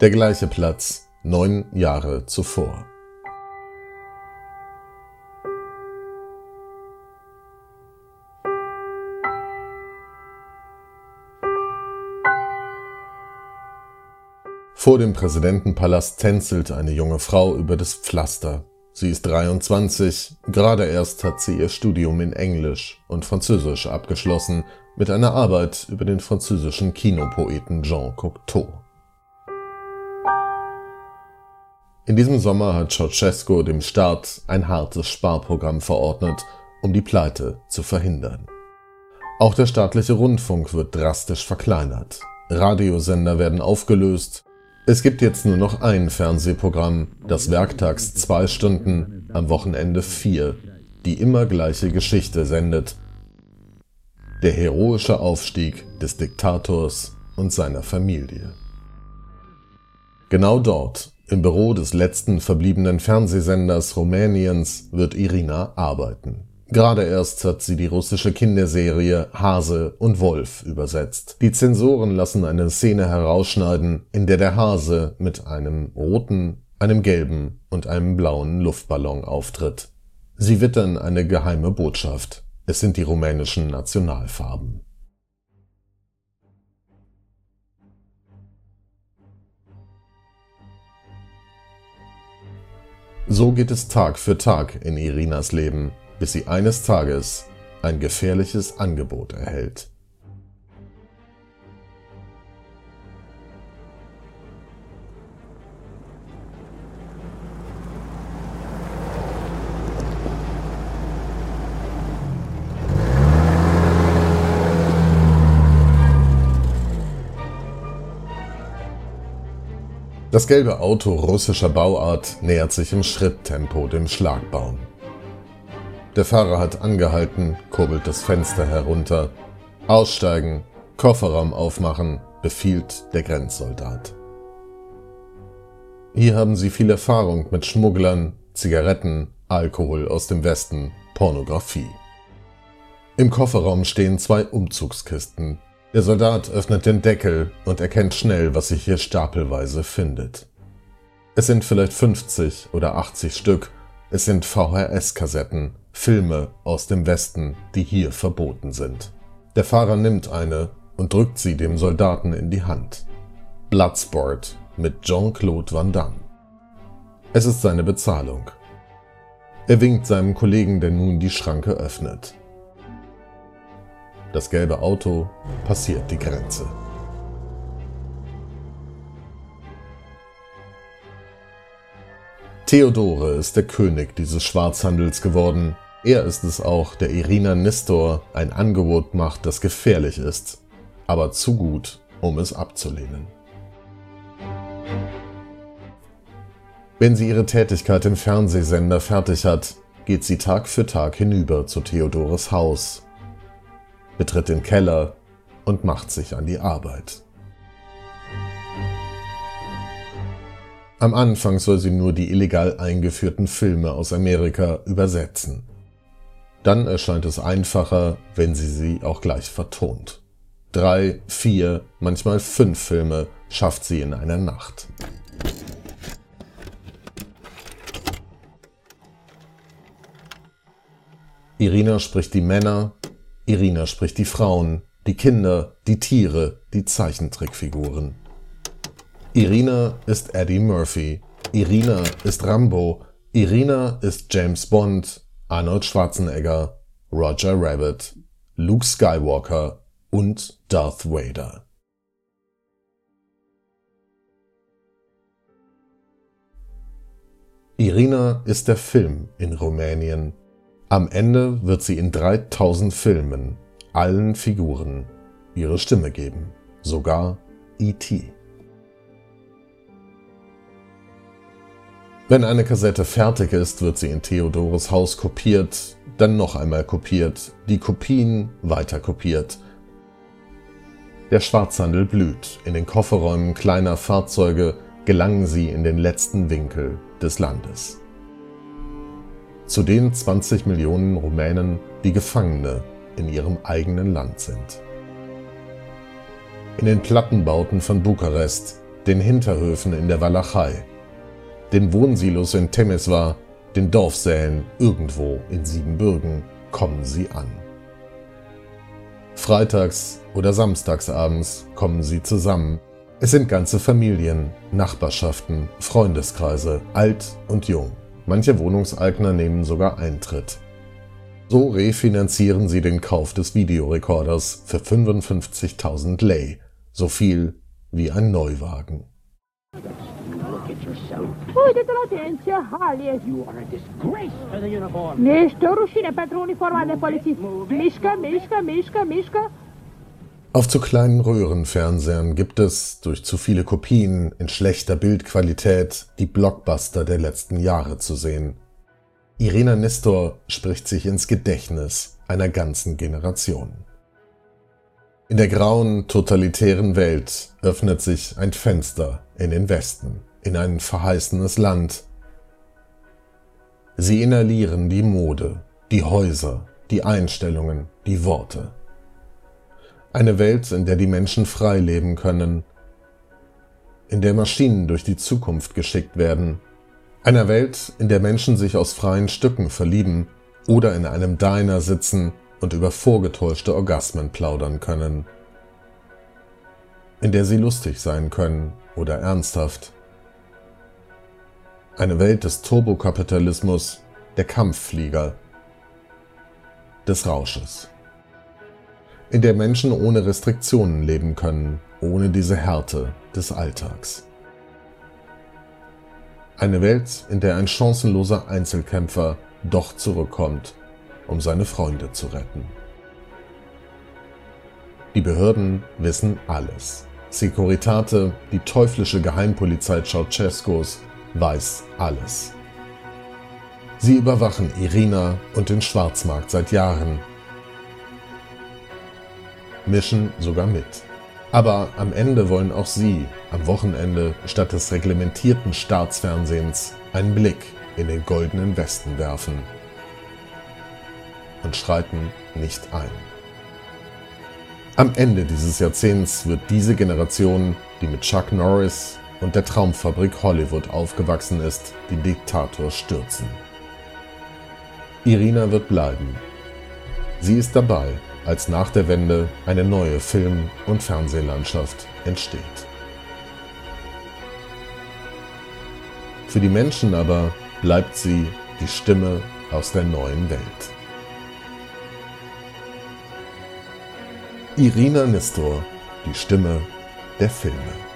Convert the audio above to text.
Der gleiche Platz neun Jahre zuvor. Vor dem Präsidentenpalast tänzelt eine junge Frau über das Pflaster. Sie ist 23, gerade erst hat sie ihr Studium in Englisch und Französisch abgeschlossen mit einer Arbeit über den französischen Kinopoeten Jean Cocteau. In diesem Sommer hat Ceausescu dem Staat ein hartes Sparprogramm verordnet, um die Pleite zu verhindern. Auch der staatliche Rundfunk wird drastisch verkleinert. Radiosender werden aufgelöst, es gibt jetzt nur noch ein Fernsehprogramm, das werktags zwei Stunden, am Wochenende vier, die immer gleiche Geschichte sendet. Der heroische Aufstieg des Diktators und seiner Familie. Genau dort, im Büro des letzten verbliebenen Fernsehsenders Rumäniens, wird Irina arbeiten. Gerade erst hat sie die russische Kinderserie Hase und Wolf übersetzt. Die Zensoren lassen eine Szene herausschneiden, in der der Hase mit einem roten, einem gelben und einem blauen Luftballon auftritt. Sie wittern eine geheime Botschaft. Es sind die rumänischen Nationalfarben. So geht es Tag für Tag in Irinas Leben bis sie eines Tages ein gefährliches Angebot erhält. Das gelbe Auto russischer Bauart nähert sich im Schritttempo dem Schlagbaum. Der Fahrer hat angehalten, kurbelt das Fenster herunter. Aussteigen, Kofferraum aufmachen, befiehlt der Grenzsoldat. Hier haben sie viel Erfahrung mit Schmugglern, Zigaretten, Alkohol aus dem Westen, Pornografie. Im Kofferraum stehen zwei Umzugskisten. Der Soldat öffnet den Deckel und erkennt schnell, was sich hier stapelweise findet. Es sind vielleicht 50 oder 80 Stück. Es sind VHS-Kassetten, Filme aus dem Westen, die hier verboten sind. Der Fahrer nimmt eine und drückt sie dem Soldaten in die Hand. Bloodsport mit Jean-Claude Van Damme. Es ist seine Bezahlung. Er winkt seinem Kollegen, der nun die Schranke öffnet. Das gelbe Auto passiert die Grenze. Theodore ist der König dieses Schwarzhandels geworden er ist es auch, der Irina Nistor ein Angebot macht, das gefährlich ist, aber zu gut, um es abzulehnen. Wenn sie ihre Tätigkeit im Fernsehsender fertig hat, geht sie Tag für Tag hinüber zu Theodores Haus, betritt den Keller und macht sich an die Arbeit. Am Anfang soll sie nur die illegal eingeführten Filme aus Amerika übersetzen. Dann erscheint es einfacher, wenn sie sie auch gleich vertont. Drei, vier, manchmal fünf Filme schafft sie in einer Nacht. Irina spricht die Männer, Irina spricht die Frauen, die Kinder, die Tiere, die Zeichentrickfiguren. Irina ist Eddie Murphy, Irina ist Rambo, Irina ist James Bond, Arnold Schwarzenegger, Roger Rabbit, Luke Skywalker und Darth Vader. Irina ist der Film in Rumänien. Am Ende wird sie in 3000 Filmen, allen Figuren, ihre Stimme geben, sogar E.T. Wenn eine Kassette fertig ist, wird sie in Theodores Haus kopiert, dann noch einmal kopiert, die Kopien weiter kopiert. Der Schwarzhandel blüht. In den Kofferräumen kleiner Fahrzeuge gelangen sie in den letzten Winkel des Landes. Zu den 20 Millionen Rumänen, die Gefangene in ihrem eigenen Land sind. In den Plattenbauten von Bukarest den Hinterhöfen in der Walachei, den Wohnsilos in Temeswar, den Dorfsälen irgendwo in Siebenbürgen kommen sie an. Freitags oder samstagsabends kommen sie zusammen. Es sind ganze Familien, Nachbarschaften, Freundeskreise, alt und jung. Manche Wohnungseigner nehmen sogar Eintritt. So refinanzieren sie den Kauf des Videorekorders für 55.000 Lei, so viel wie ein Neuwagen. Uite-te la tine, ce hal ești! You are a disgrace to the uniform. Ești o rușine pentru uniforma de polițist. Mișcă, mișcă, mișcă, mișcă. Auf zu kleinen Röhrenfernsehern gibt es, durch zu viele Kopien in schlechter Bildqualität, die Blockbuster der letzten Jahre zu sehen. Irina Nestor spricht sich ins Gedächtnis einer ganzen Generation. In der grauen, totalitären Welt öffnet sich ein Fenster in den Westen, in ein verheißenes Land. Sie inhalieren die Mode, die Häuser, die Einstellungen, die Worte. Eine Welt, in der die Menschen frei leben können, in der Maschinen durch die Zukunft geschickt werden, einer Welt, in der Menschen sich aus freien Stücken verlieben oder in einem Diner sitzen und über vorgetäuschte Orgasmen plaudern können, in der sie lustig sein können oder ernsthaft. Eine Welt des Turbokapitalismus, der Kampfflieger, des Rausches, in der Menschen ohne Restriktionen leben können, ohne diese Härte des Alltags. Eine Welt, in der ein chancenloser Einzelkämpfer doch zurückkommt um seine Freunde zu retten. Die Behörden wissen alles. Securitate, die teuflische Geheimpolizei Ceausescos, weiß alles. Sie überwachen Irina und den Schwarzmarkt seit Jahren, mischen sogar mit. Aber am Ende wollen auch sie am Wochenende statt des reglementierten Staatsfernsehens einen Blick in den goldenen Westen werfen und schreiten nicht ein. Am Ende dieses Jahrzehnts wird diese Generation, die mit Chuck Norris und der Traumfabrik Hollywood aufgewachsen ist, den Diktator stürzen. Irina wird bleiben. Sie ist dabei, als nach der Wende eine neue Film- und Fernsehlandschaft entsteht. Für die Menschen aber bleibt sie die Stimme aus der neuen Welt. Irina Nestor, die Stimme der Filme.